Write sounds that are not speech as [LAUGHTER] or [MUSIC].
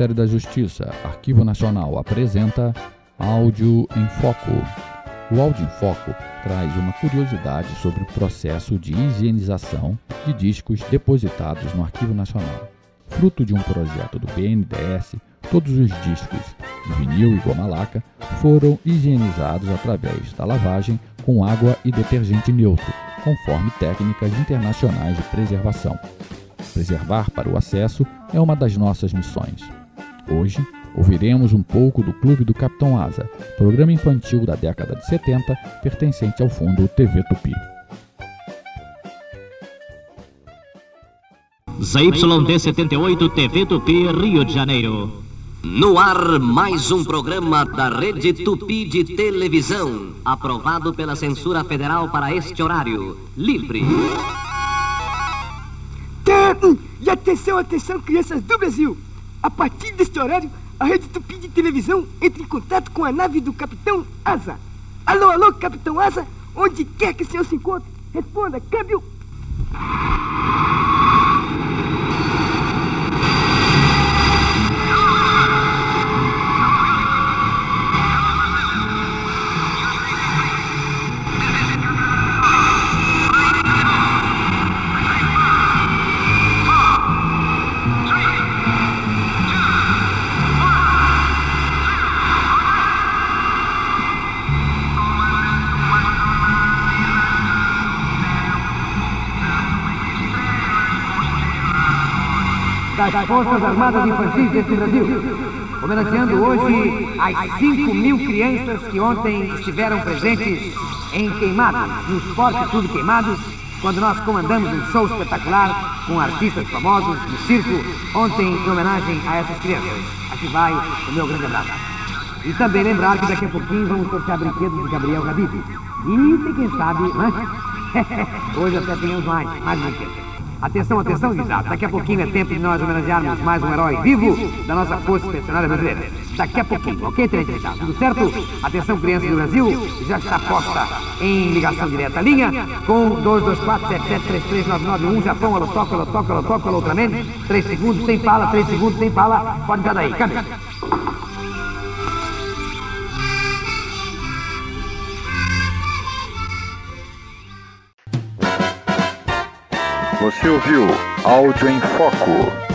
Ministério da Justiça, Arquivo Nacional apresenta Áudio em Foco. O Áudio em Foco traz uma curiosidade sobre o processo de higienização de discos depositados no Arquivo Nacional. Fruto de um projeto do BNDES, todos os discos de vinil e goma laca foram higienizados através da lavagem com água e detergente neutro, conforme técnicas internacionais de preservação. Preservar para o acesso é uma das nossas missões. Hoje, ouviremos um pouco do Clube do Capitão Asa, programa infantil da década de 70, pertencente ao fundo TV Tupi. ZYD78 TV Tupi, Rio de Janeiro. No ar, mais um programa da Rede Tupi de Televisão, aprovado pela Censura Federal para este horário. Livre. E atenção, atenção, crianças do Brasil! A partir deste horário, a Rede Tupi de Televisão entra em contato com a nave do Capitão Asa. Alô, alô, Capitão Asa, onde quer que o senhor se encontre, responda, câmbio! Das Forças Armadas Infantis deste Brasil, homenageando hoje as 5 mil crianças que ontem estiveram presentes em Queimados, no Esporte Tudo Queimados, quando nós comandamos um show espetacular com artistas famosos no circo, ontem em homenagem a essas crianças. Aqui vai o meu grande abraço. E também lembrar que daqui a pouquinho vamos sortear brinquedos de Gabriel Rabib. E quem sabe, né? [LAUGHS] Hoje até tenhamos mais, mais brinquedos. Atenção, atenção, guisados. Daqui a pouquinho é tempo de nós homenagearmos mais um herói vivo da nossa Força Expedicionária Brasileira. Daqui a pouquinho, ok, Tenente Militar? Tudo certo? Atenção, crianças do Brasil, já está posta em ligação direta a linha com 224-7733-991, Japão, alô, toca, alô, toca, alô, toca, alô, Ultraman. 3 segundos, sem fala, 3 segundos, sem fala. Pode dar daí, câmbio. Você ouviu Áudio em Foco.